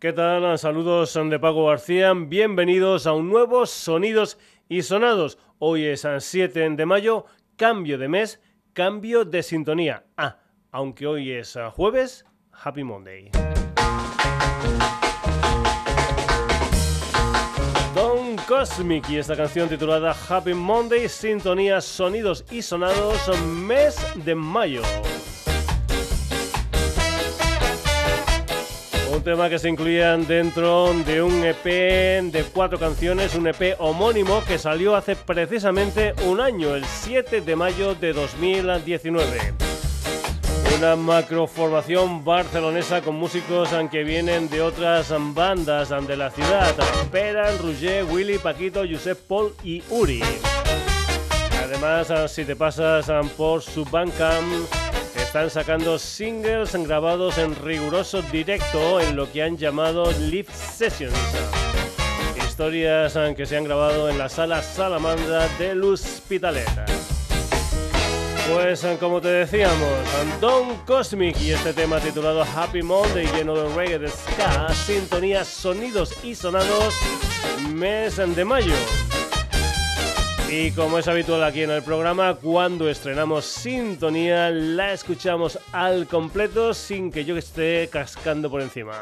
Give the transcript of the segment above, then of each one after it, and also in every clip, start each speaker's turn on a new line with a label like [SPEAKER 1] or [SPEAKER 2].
[SPEAKER 1] ¿Qué tal? Saludos de Paco García. Bienvenidos a un nuevo Sonidos y Sonados. Hoy es 7 de mayo, cambio de mes, cambio de sintonía. Ah, aunque hoy es jueves, Happy Monday. Don Cosmic y esta canción titulada Happy Monday, sintonía, sonidos y sonados, mes de mayo. Un tema que se incluía dentro de un EP de cuatro canciones, un EP homónimo que salió hace precisamente un año, el 7 de mayo de 2019. Una macroformación barcelonesa con músicos que vienen de otras bandas de la ciudad, Peran, Roger, Willy, Paquito, Josep Paul y Uri. Además, si te pasas por su Bandcamp, están sacando singles grabados en riguroso directo en lo que han llamado live sessions. Historias que se han grabado en la sala Salamandra del Hospitalet. Pues como te decíamos, Don Cosmic y este tema titulado Happy Monday lleno de reggae de ska, sintonía, sonidos y sonados, mes de mayo. Y como es habitual aquí en el programa, cuando estrenamos Sintonía, la escuchamos al completo sin que yo esté cascando por encima.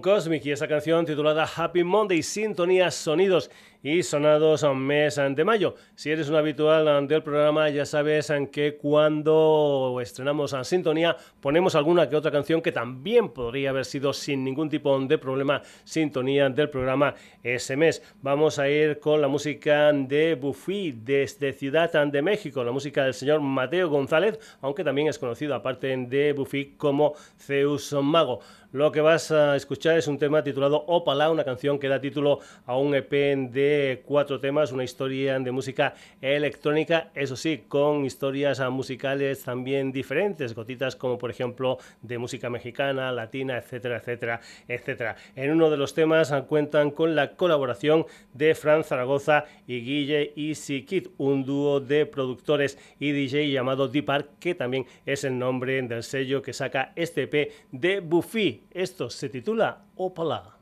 [SPEAKER 1] Cosmic y esa canción titulada Happy Monday, sintonía, sonidos y sonados a un mes de mayo. Si eres un habitual del programa, ya sabes que cuando estrenamos a Sintonía ponemos alguna que otra canción que también podría haber sido sin ningún tipo de problema sintonía del programa ese mes. Vamos a ir con la música de Buffy desde Ciudad de México, la música del señor Mateo González, aunque también es conocido aparte de Buffy como Zeus Mago. Lo que vas a escuchar es un tema titulado Opala, una canción que da título a un EP de cuatro temas, una historia de música electrónica, eso sí, con historias musicales también diferentes, gotitas como por ejemplo de música mexicana, latina, etcétera, etcétera, etcétera. En uno de los temas cuentan con la colaboración de Fran Zaragoza y Guille Easy Kid, un dúo de productores y DJ llamado Deep Park, que también es el nombre del sello que saca este EP de Buffy. Esto se titula Opala.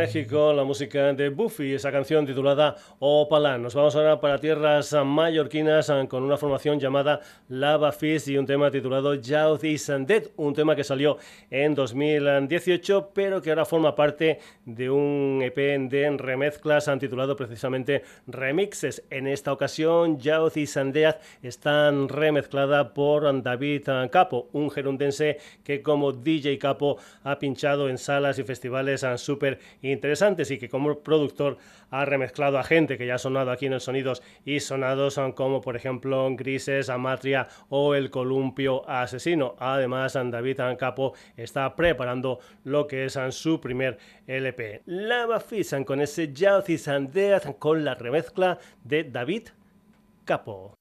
[SPEAKER 1] México, la música de Buffy, esa canción titulada Opala. Nos vamos ahora para tierras mallorquinas con una formación llamada Lava Fist y un tema titulado Youth is Dead, un tema que salió en 2018, pero que ahora forma parte de un EP de remezclas titulado precisamente Remixes. En esta ocasión, Youth is Dead está remezclada por David Capo, un gerundense que como DJ Capo ha pinchado en salas y festivales súper interesantes y que como productor ha remezclado a gente que ya ha sonado aquí en el Sonidos y sonados son como por ejemplo Grises, Amatria o El Columpio Asesino. Además, David Capo está preparando lo que es su primer LP. Fisan con ese Youth and Death con la remezcla de David Capo.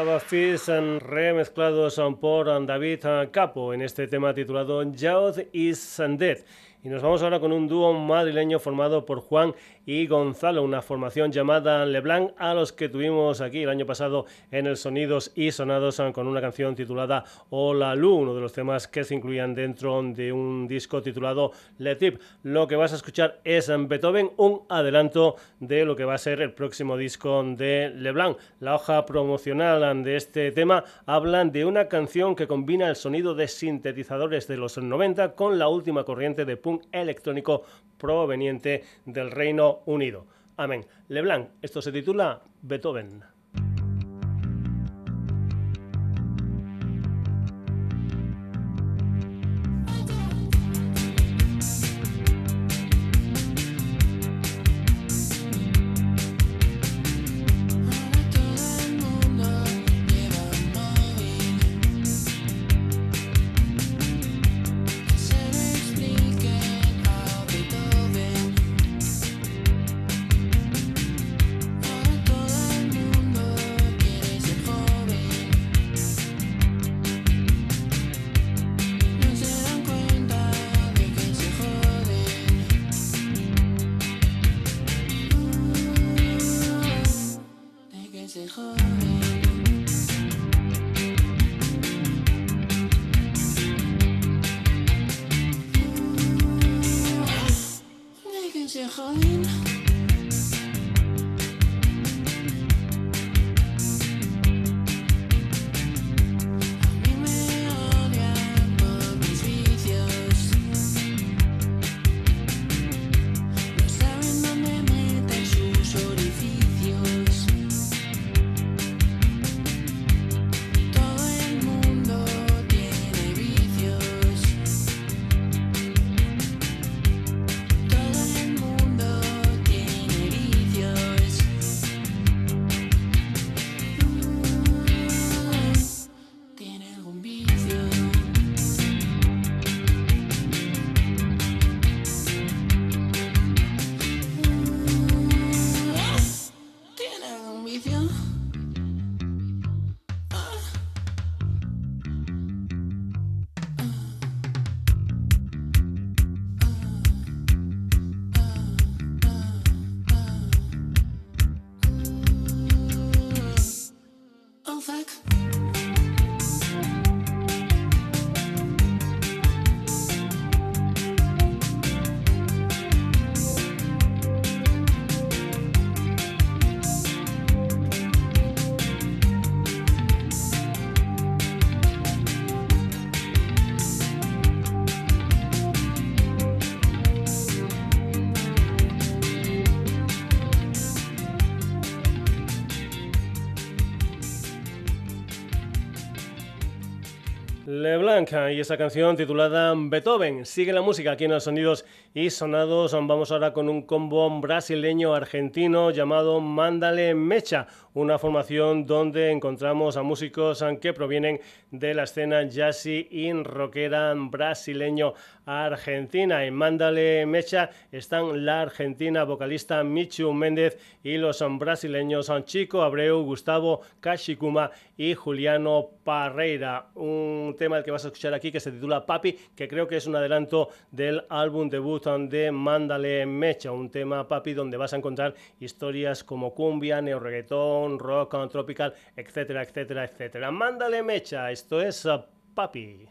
[SPEAKER 1] Lava Fish remezclados por David Capo en este tema titulado Youth is Dead. Y nos vamos ahora con un dúo madrileño formado por Juan y Gonzalo, una formación llamada Leblanc, a los que tuvimos aquí el año pasado en el Sonidos y Sonados con una canción titulada Hola Lu, uno de los temas que se incluían dentro de un disco titulado Le Tip. Lo que vas a escuchar es en Beethoven, un adelanto de lo que va a ser el próximo disco de Leblanc. La hoja promocional de este tema hablan de una canción que combina el sonido de sintetizadores de los 90 con la última corriente de punk electrónico proveniente del Reino Unido. Amén. Leblanc, esto se titula Beethoven. Y esa canción titulada Beethoven. Sigue la música aquí en los sonidos y sonados. Vamos ahora con un combo brasileño argentino llamado Mándale Mecha, una formación donde encontramos a músicos que provienen de la escena jazzy y rockera brasileño argentina. En Mándale Mecha están la argentina vocalista Michu Méndez y los brasileños Chico Abreu, Gustavo Kashikuma y Juliano Parreira. Un tema el que vas a escuchar aquí que se titula Papi, que creo que es un adelanto del álbum debut de Mándale Mecha, un tema Papi donde vas a encontrar historias como cumbia, neo reggaetón, rock tropical, etcétera, etcétera, etcétera. Mándale Mecha, esto es uh, Papi.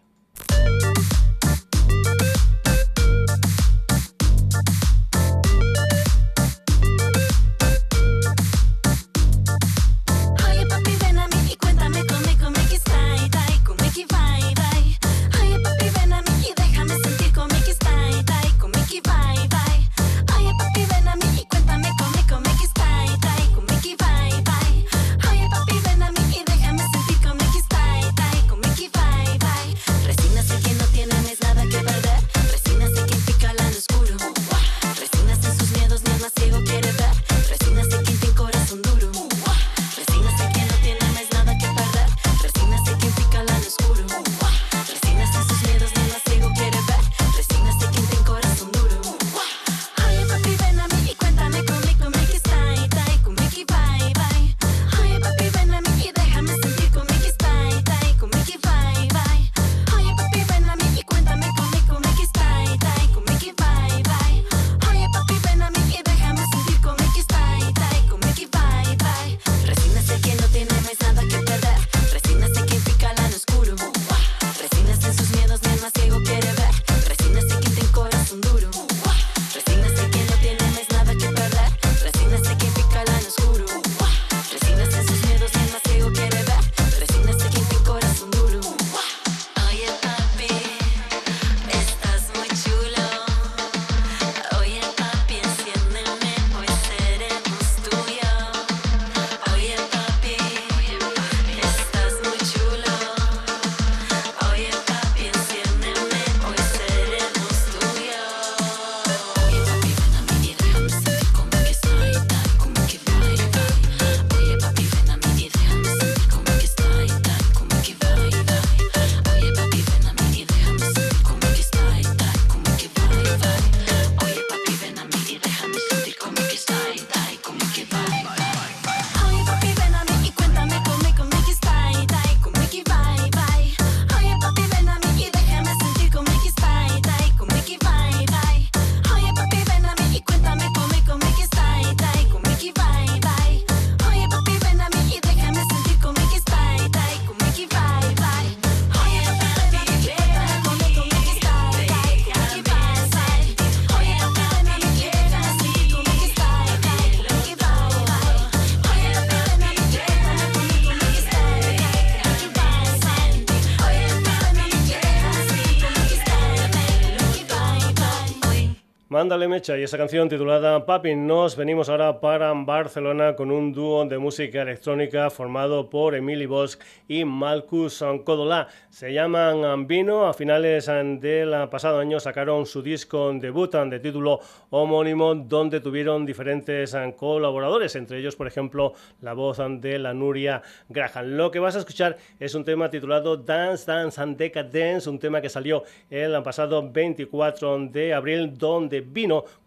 [SPEAKER 1] Banda Lemecha y esa canción titulada Papi. Nos venimos ahora para Barcelona con un dúo de música electrónica formado por Emily Bosch y Malcus Codolá. Se llaman Vino. A finales del pasado año sacaron su disco debut de título homónimo donde tuvieron diferentes colaboradores, entre ellos, por ejemplo, la voz de la Nuria Graham. Lo que vas a escuchar es un tema titulado Dance, Dance and Decadence, un tema que salió el pasado 24 de abril donde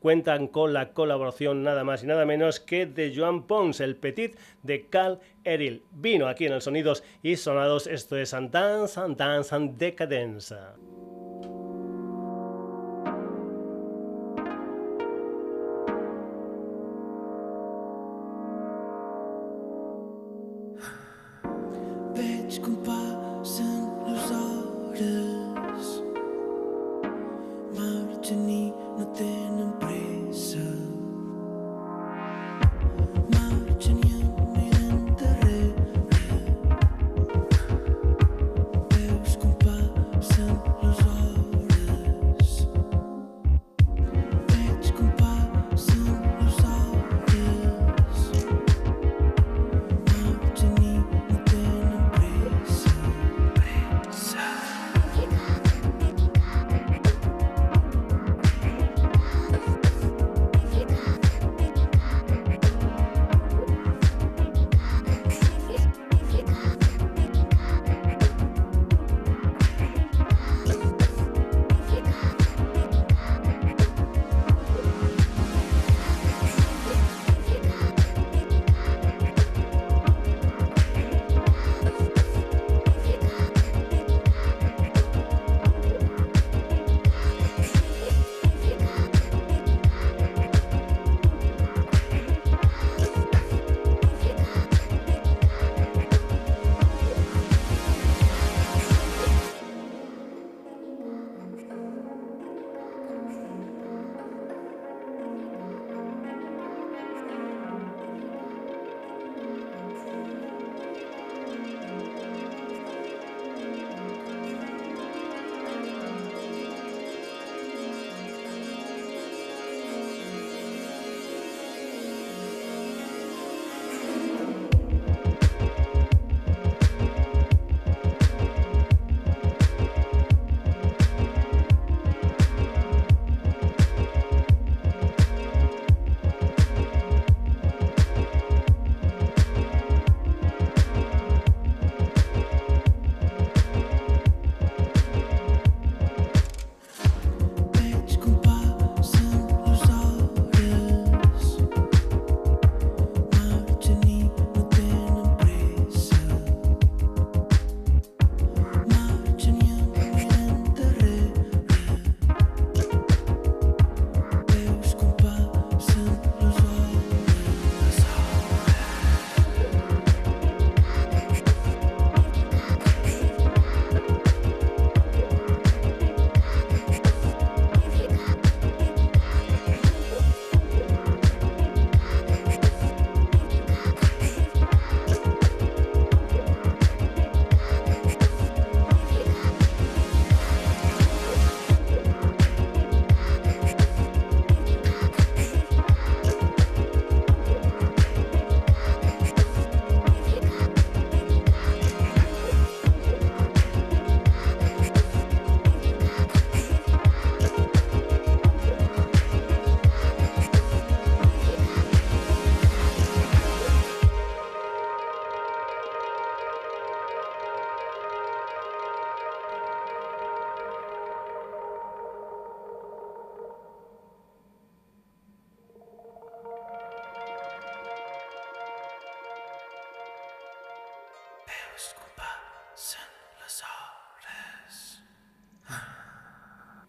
[SPEAKER 1] Cuentan con la colaboración nada más y nada menos que de Joan Pons, el petit de Cal Eril. Vino aquí en el Sonidos y Sonados, esto es Dance and Decadence.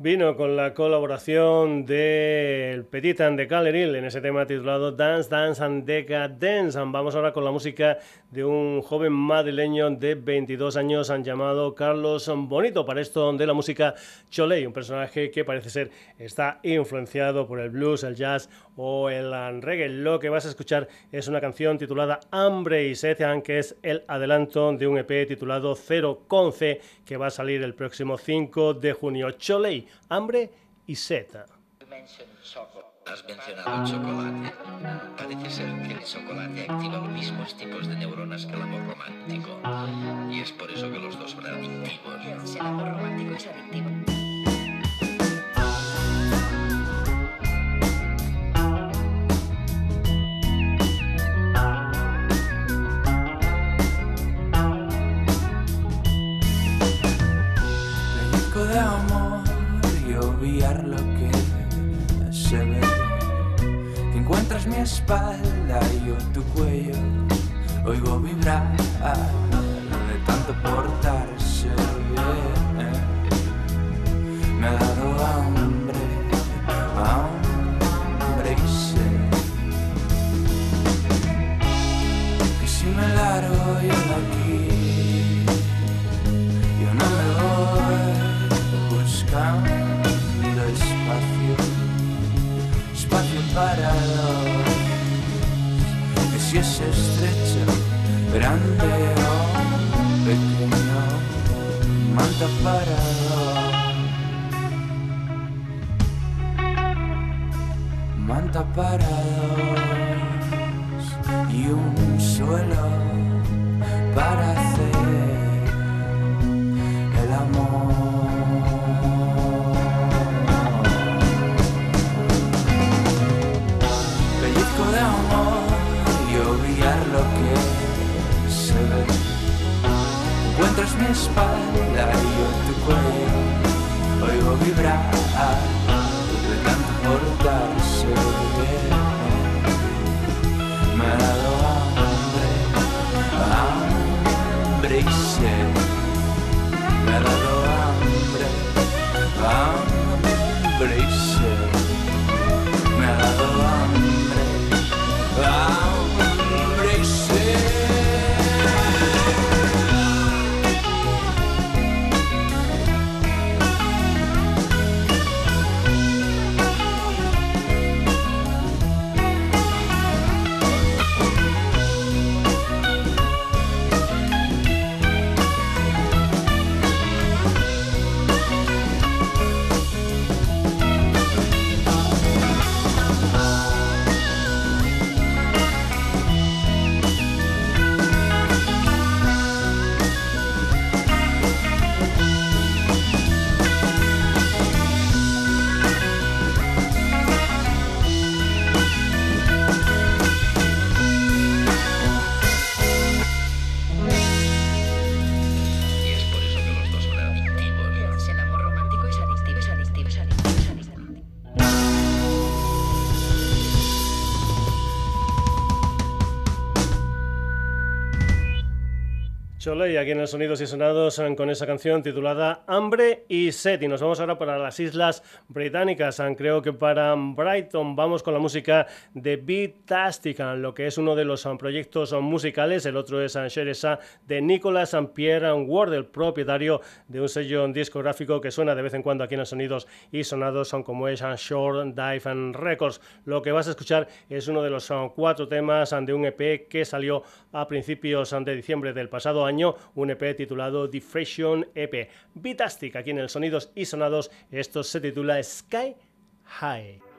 [SPEAKER 1] Vino con la colaboración del Petit and de Caleril en ese tema titulado Dance, Dance and Decadence. Vamos ahora con la música de un joven madrileño de 22 años han llamado Carlos Bonito para esto de la música Choley, un personaje que parece ser está influenciado por el blues, el jazz o el reggae. Lo que vas a escuchar es una canción titulada Hambre y Sed, que es el adelanto de un EP titulado Cero con que va a salir el próximo 5 de junio. Choley, Hambre y Sed.
[SPEAKER 2] Has mencionado el chocolate. Parece ser que el chocolate activa los mismos tipos de neuronas que el amor romántico. Y es por eso que los dos son adictivos.
[SPEAKER 3] El amor romántico es adictivo.
[SPEAKER 4] Espalda y yo tu cuello oigo vibrar es estrecho, grande o pequeño, manta parado. Manta parados y un suelo para espalda y yo tu cuello, oigo vibrar de tanto portarse bien. Me ha dado hambre, hambre y. Me ha dado hambre, hambre y.
[SPEAKER 1] y aquí en el Sonidos y Sonados con esa canción titulada Hambre y Sed. Y nos vamos ahora para las Islas Británicas. Creo que para Brighton vamos con la música de Beatastic, lo que es uno de los proyectos musicales. El otro es Sheresa de Nicolas Pierre Ward, el propietario de un sello discográfico que suena de vez en cuando aquí en el Sonidos y Sonados, son como es Short Dive Records. Lo que vas a escuchar es uno de los cuatro temas de un EP que salió a principios de diciembre del pasado año un EP titulado Diffraction EP. Vitastic, aquí en el Sonidos y Sonados, esto se titula Sky High.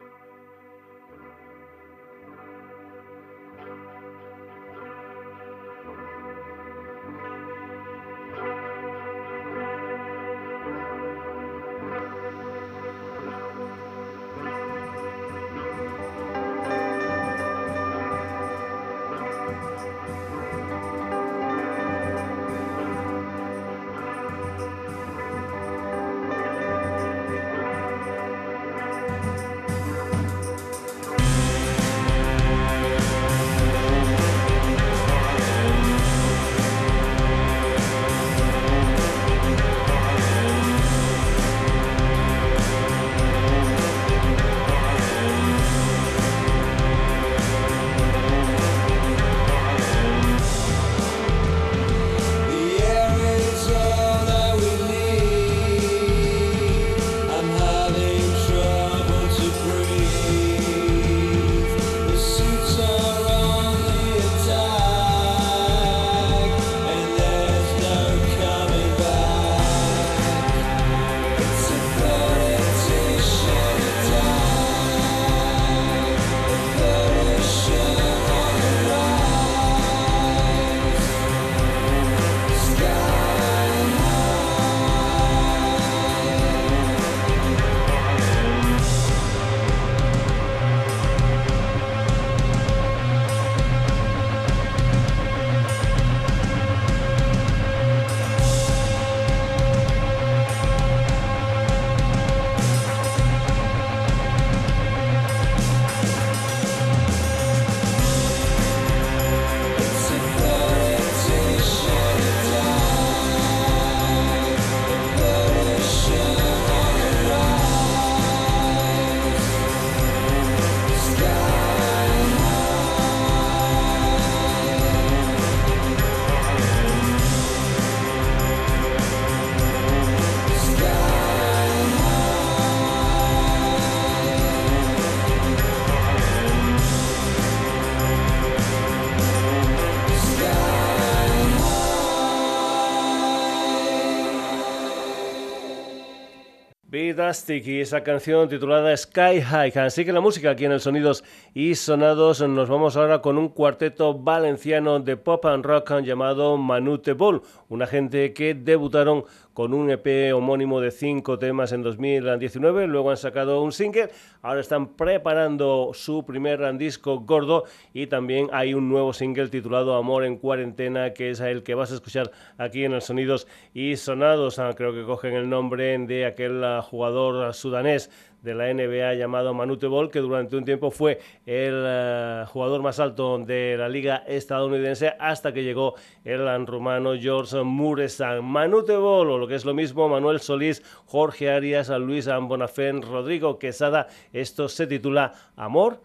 [SPEAKER 5] Y esa canción titulada Sky High. Así que la música aquí en el Sonidos y Sonados nos vamos ahora con un cuarteto valenciano de pop and rock llamado Manute Ball, una gente que debutaron con un EP homónimo de cinco temas en 2019, luego han sacado un single, ahora están preparando su primer disco gordo y también hay un nuevo single titulado Amor en cuarentena, que es el que vas a escuchar aquí en el Sonidos y Sonados, ah, creo que cogen el nombre de aquel ah, jugador sudanés de la NBA llamado Manute Ball, que durante un tiempo fue el eh, jugador más alto de la liga estadounidense hasta que llegó el rumano George Muresan. Manute Ball, o lo que es lo mismo, Manuel Solís, Jorge Arias, Luis Bonafén, Rodrigo Quesada. Esto se titula Amor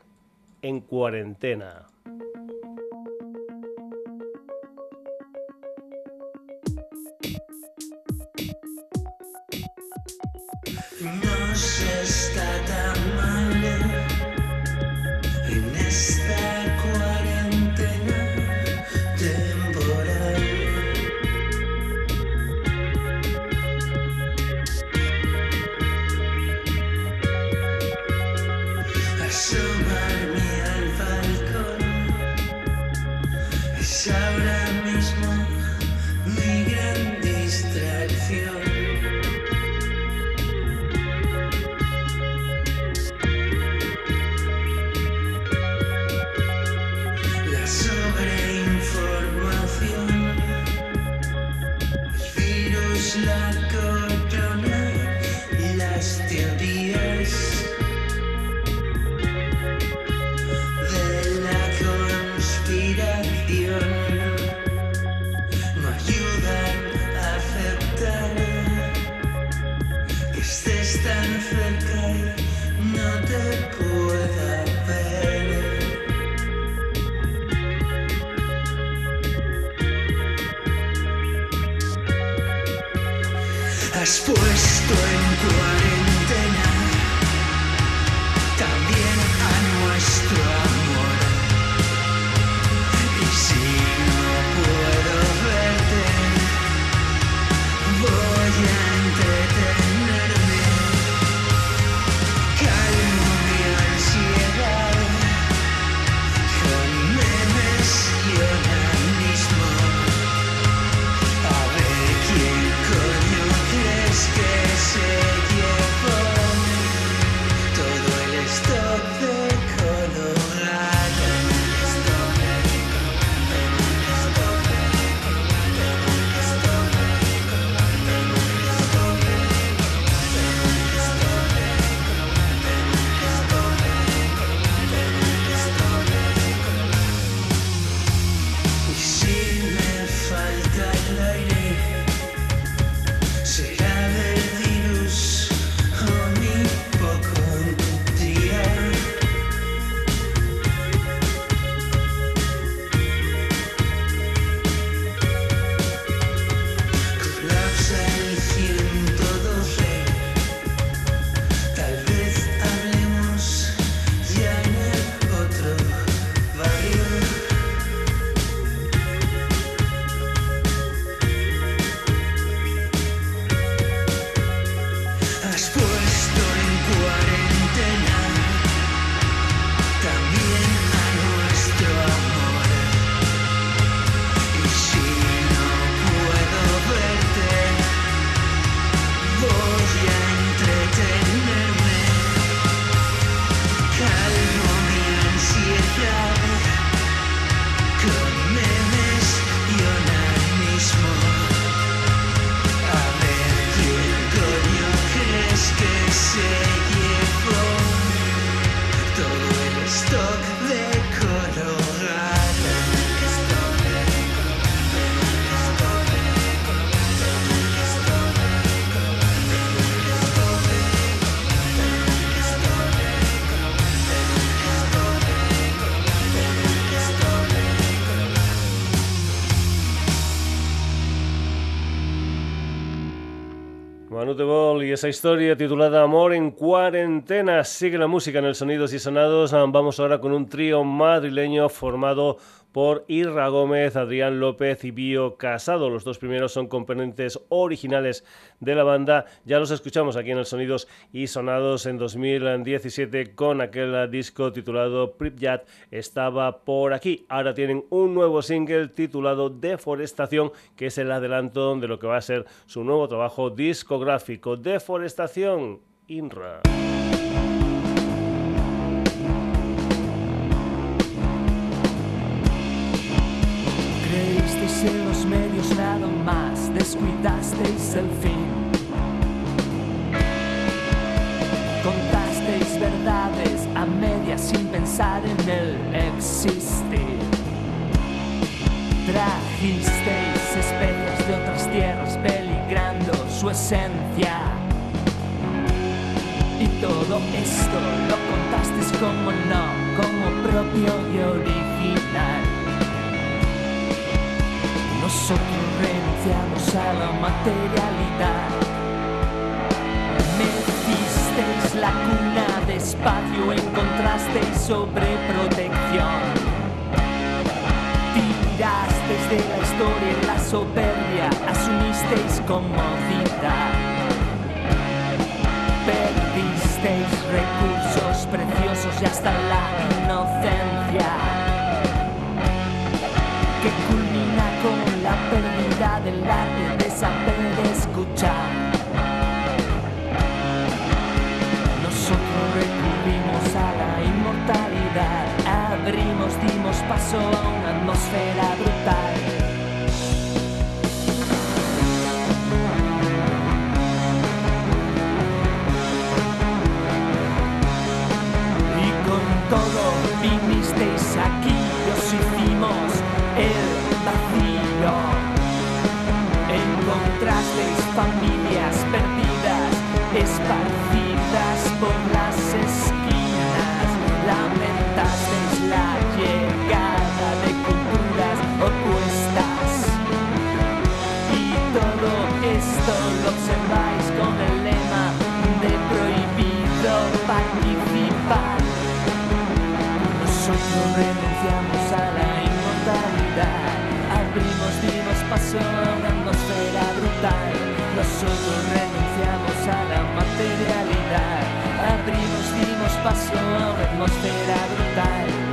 [SPEAKER 5] en cuarentena. Y esa historia titulada Amor en cuarentena. Sigue la música en el Sonidos y Sonados. Vamos ahora con un trío madrileño formado
[SPEAKER 1] por Irra Gómez, Adrián López y Bío Casado. Los dos primeros son componentes originales de la banda. Ya los escuchamos aquí en el Sonidos y Sonados en 2017 con aquel disco titulado Pripyat estaba por aquí. Ahora tienen un nuevo single titulado Deforestación, que es el adelanto de lo que va a ser su nuevo trabajo discográfico. Deforestación INRA.
[SPEAKER 6] En los medios nada más, descuidasteis el fin. Contasteis verdades a medias sin pensar en el existir. Trajisteis especies de otras tierras peligrando su esencia. Y todo esto lo contasteis como no, como propio y original. Nosotros renunciamos a la materialidad. Mecisteis la cuna de espacio, encontrasteis sobreprotección. Tirasteis de la historia la soberbia, asumisteis comodidad. Perdisteis recursos preciosos y hasta la inocencia. Del arte de escuchar. Nosotros recurrimos a la inmortalidad, abrimos, dimos paso a una atmósfera brutal. Una atmósfera brutal. Nosotros renunciamos a la materialidad, abrimos, dimos paso atmósfera brutal.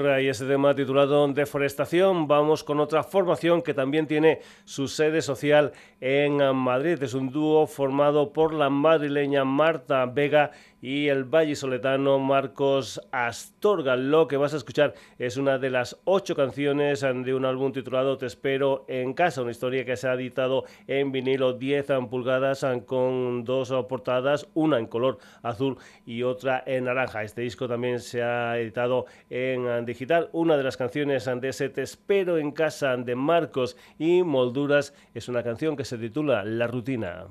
[SPEAKER 6] Y
[SPEAKER 1] ese tema titulado Deforestación. Vamos con otra formación que también tiene su sede social en Madrid. Es un dúo formado por la madrileña Marta Vega y el vallisoletano Marcos Astorga. Lo que vas a escuchar es una de las ocho canciones de un álbum titulado Te espero en casa, una historia que se ha editado en vinilo 10 pulgadas con dos portadas, una en color azul y otra en naranja. Este disco también se ha editado en digital. Una de las canciones de ese Te espero en casa de Marcos y Molduras es una canción que se titula La rutina.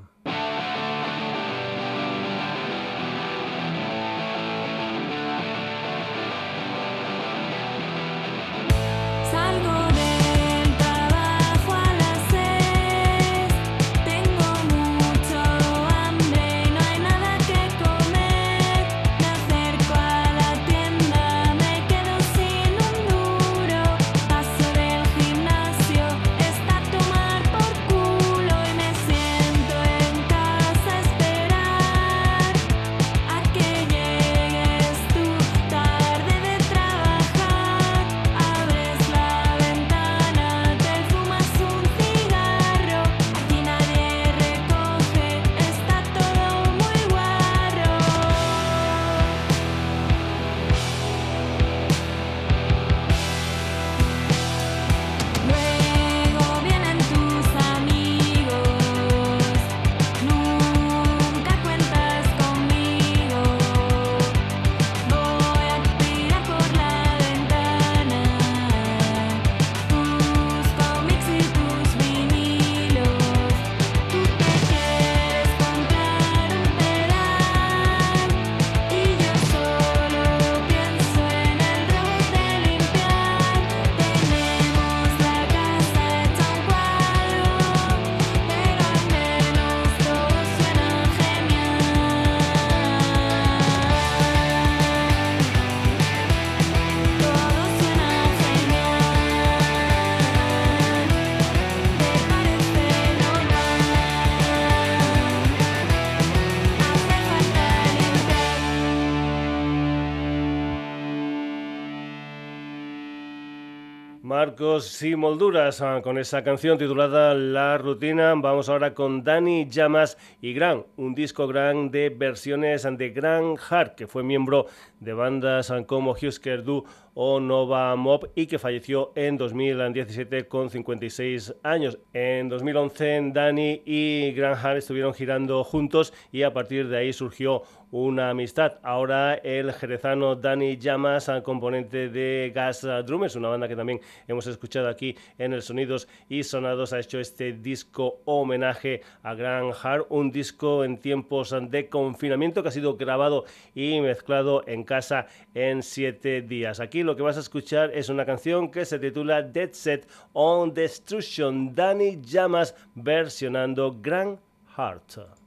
[SPEAKER 1] Marcos y Molduras ah, con esa canción titulada La Rutina. Vamos ahora con Dani Llamas y Gran, un disco gran de versiones de Gran Heart, que fue miembro de bandas como Husker Du o Nova Mob y que falleció en 2017 con 56 años. En 2011 Dani y Gran Heart estuvieron girando juntos y a partir de ahí surgió una amistad. Ahora el jerezano Dani Llamas, componente de Gas Drummers, una banda que también hemos escuchado aquí en el Sonidos y Sonados, ha hecho este disco homenaje a Gran Hart, un disco en tiempos de confinamiento que ha sido grabado y mezclado en casa en siete días. Aquí lo que vas a escuchar es una canción que se titula Dead Set on Destruction, Dani Llamas versionando Gran Heart.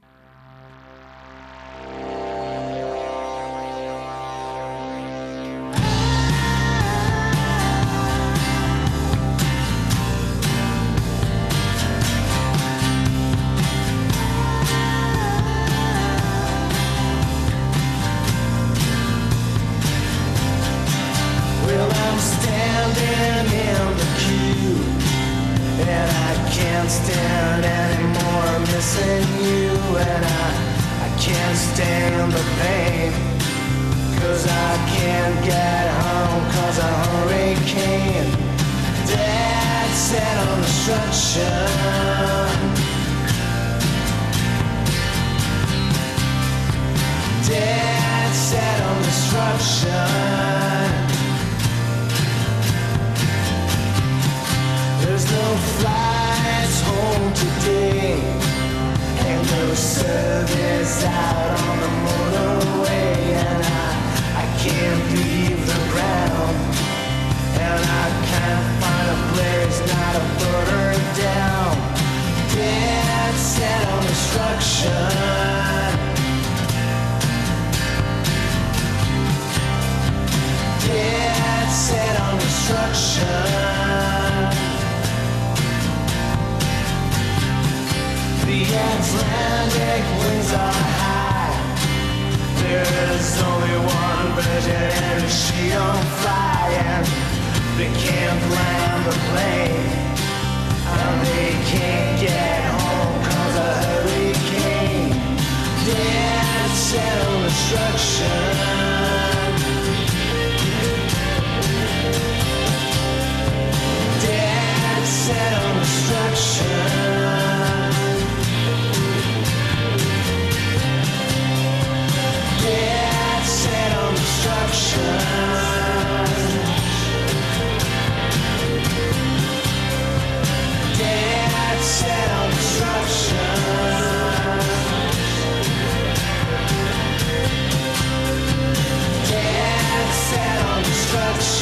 [SPEAKER 1] on budget and if she don't fly
[SPEAKER 5] and they can't land the plane and they can't get home cause a hurricane, death, self-destruction.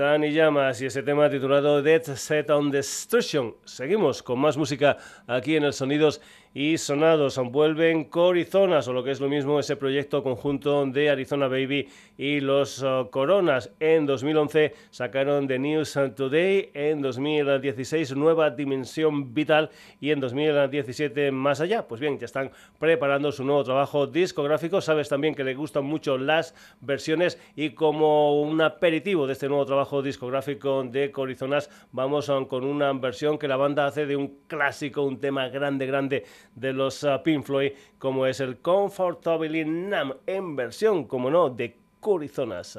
[SPEAKER 1] y Llamas y ese tema titulado Dead Set on Destruction. Seguimos con más música aquí en el Sonidos y sonados. Vuelven Corizonas, o lo que es lo mismo, ese proyecto conjunto de Arizona Baby y los uh, Coronas. En 2011 sacaron The News Today, en 2016 Nueva Dimensión Vital y en 2017 Más Allá. Pues bien, ya están preparando su nuevo trabajo discográfico. Sabes también que le gustan mucho las versiones y como un aperitivo de este nuevo trabajo discográfico de Corizonas, vamos con una versión que la banda hace de un clásico, un tema grande, grande de los uh, Pink Floyd, como es el Comfortably Numb, en versión, como no, de Corizonas.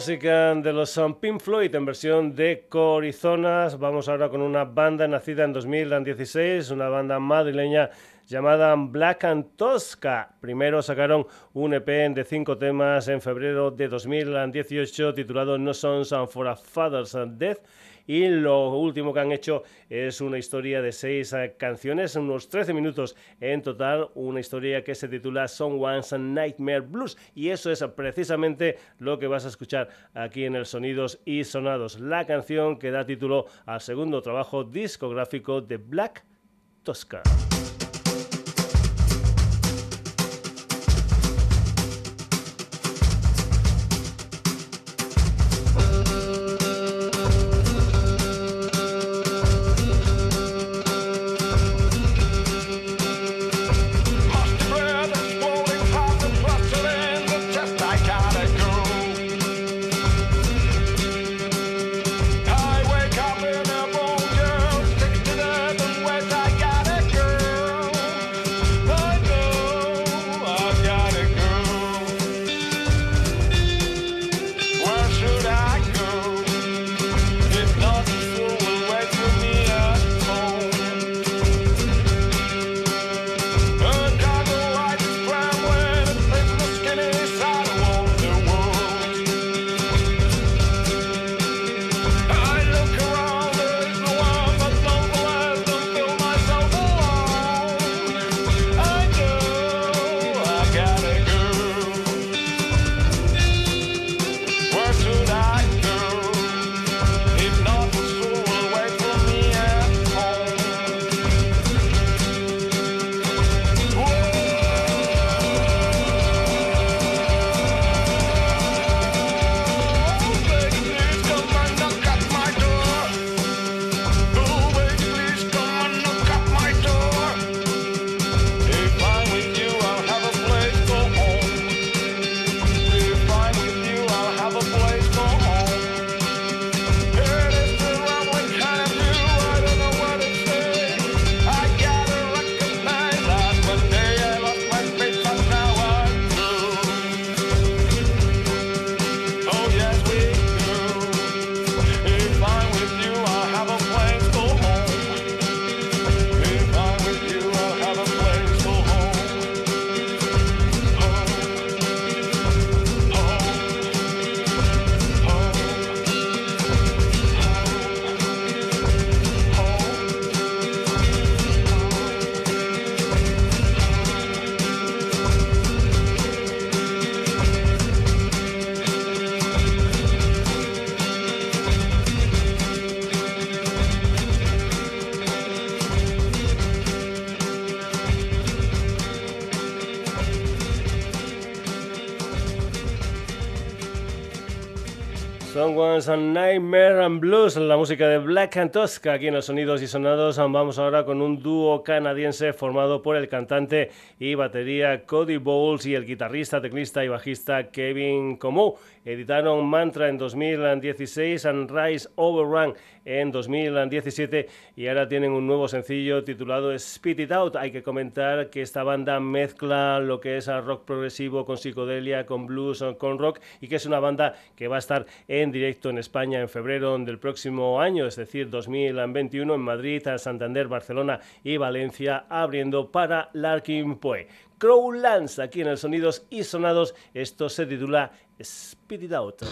[SPEAKER 1] Música de los Pink Floyd en versión de Corizonas. Vamos ahora con una banda nacida en 2016, una banda madrileña llamada Black and Tosca. Primero sacaron un EP de cinco temas en febrero de 2018 titulado No Sons for a Father's Death y lo último que han hecho es una historia de seis eh, canciones, unos 13 minutos en total, una historia que se titula Someone's Nightmare Blues y eso es precisamente lo que vas a escuchar aquí en el Sonidos y Sonados, la canción que da título al segundo trabajo discográfico de Black Tosca. Nightmare and Blues, la música de Black and Tosca aquí en los Sonidos y Sonados. Vamos ahora con un dúo canadiense formado por el cantante y batería Cody Bowles y el guitarrista, teclista y bajista Kevin Comu. Editaron Mantra en 2016, and Rise Overrun en 2017 y ahora tienen un nuevo sencillo titulado Spit It Out. Hay que comentar que esta banda mezcla lo que es rock progresivo con psicodelia, con blues, con rock y que es una banda que va a estar en directo en España en febrero del próximo año, es decir, 2021 en Madrid, Santander, Barcelona y Valencia, abriendo para Larkin Poe. Crowlands, aquí en el Sonidos y Sonados, esto se titula Spit It Out.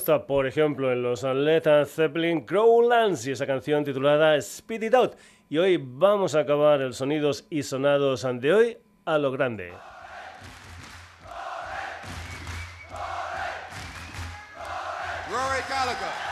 [SPEAKER 7] compuesta, por ejemplo, en los Led Zeppelin, Crowlands y esa canción titulada Speed It Out. Y hoy vamos a acabar el Sonidos y Sonados de hoy a lo grande.
[SPEAKER 1] Rory Gallagher.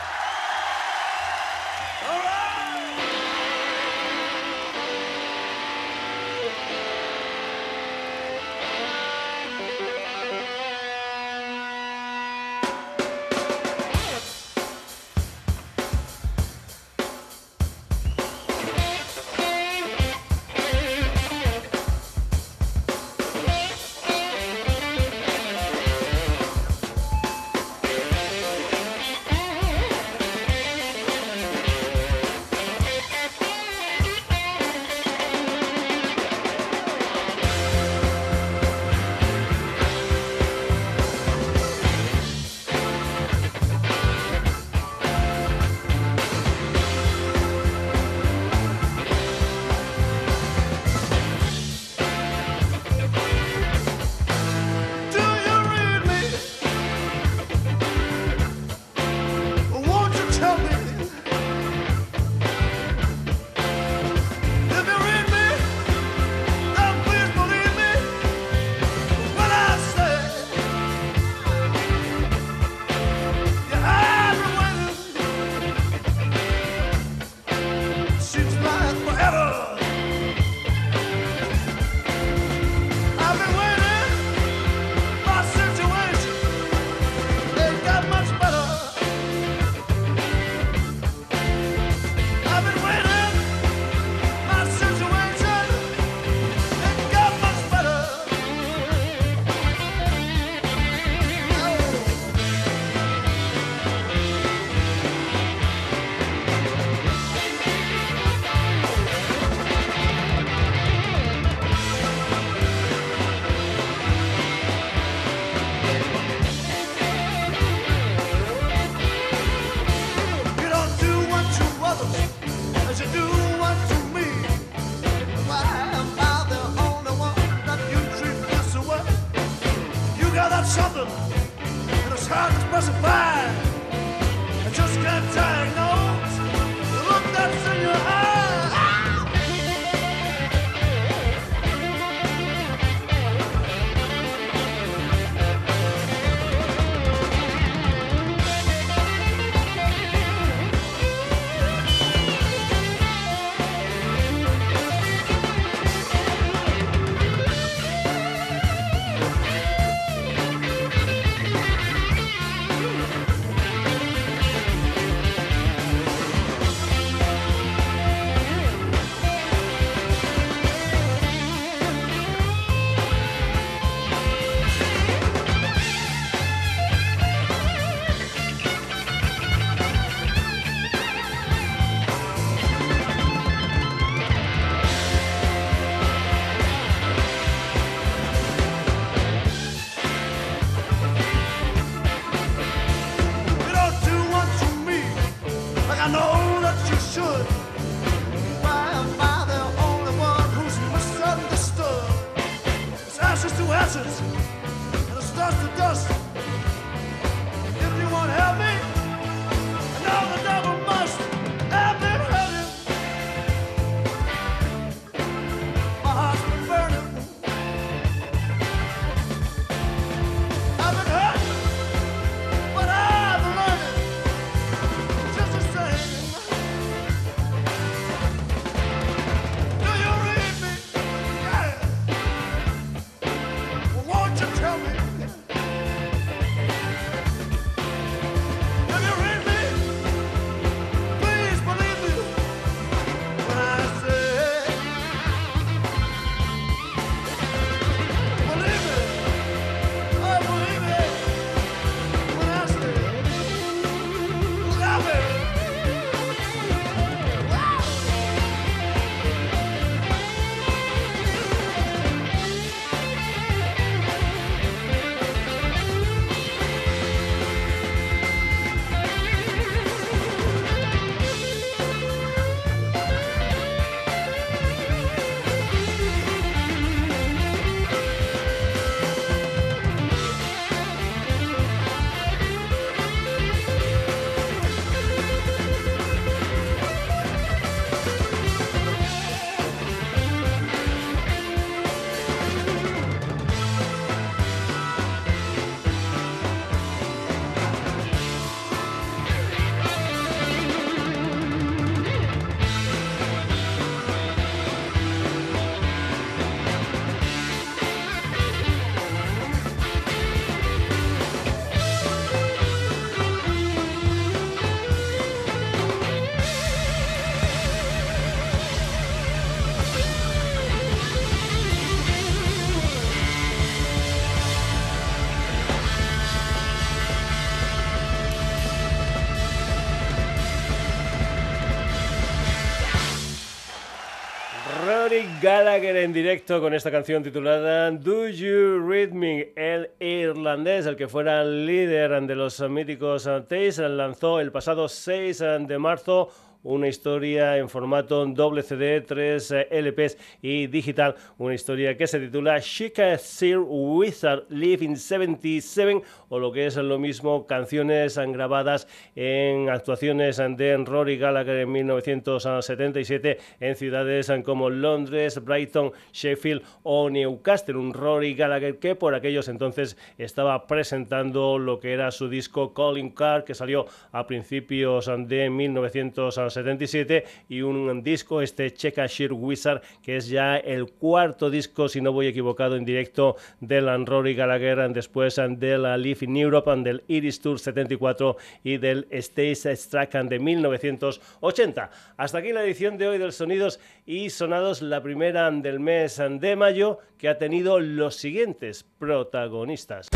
[SPEAKER 1] En directo con esta canción titulada Do You Read Me? El irlandés, el que fuera líder de los míticos Taste, lanzó el pasado 6 de marzo una historia en formato doble CD, 3 eh, LPs y digital, una historia que se titula Chica Sir Wizard Live in 77 o lo que es lo mismo canciones grabadas en actuaciones de Rory Gallagher en 1977 en ciudades como Londres, Brighton, Sheffield o Newcastle, un Rory Gallagher que por aquellos entonces estaba presentando lo que era su disco Calling Card que salió a principios de 1977 77 y un disco, este Sheer Wizard, que es ya el cuarto disco, si no voy equivocado, en directo del Rory Gallagher después de la Live in Europe, del Iris Tour 74 y del Stage Strike de 1980. Hasta aquí la edición de hoy del Sonidos y Sonados, la primera del mes de mayo, que ha tenido los siguientes protagonistas.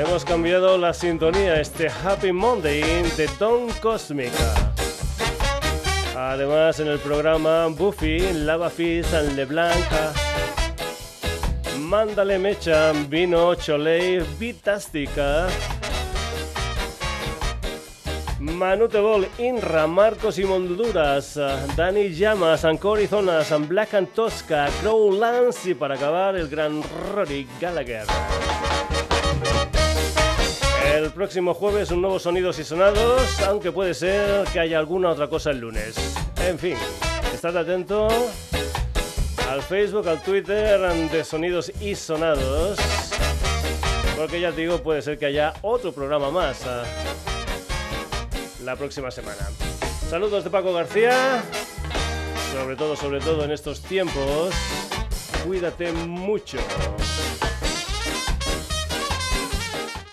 [SPEAKER 1] Hemos cambiado la sintonía, este Happy Monday de Don Cosmica. Además, en el programa Buffy, Lava Fish, LeBlanc, Mándale Mecha, Vino, Cholei, Vitástica. Manute Ball, Inra, Marcos y Monduras, Dani Llamas, Ancor y Zonas, Black and Tosca, Crow Lance y para acabar el gran Rory Gallagher. El próximo jueves un nuevo Sonidos y Sonados, aunque puede ser que haya alguna otra cosa el lunes. En fin, estad atento al Facebook, al Twitter de Sonidos y Sonados, porque ya te digo, puede ser que haya otro programa más ah, la próxima semana. Saludos de Paco García, sobre todo, sobre todo en estos tiempos. Cuídate mucho.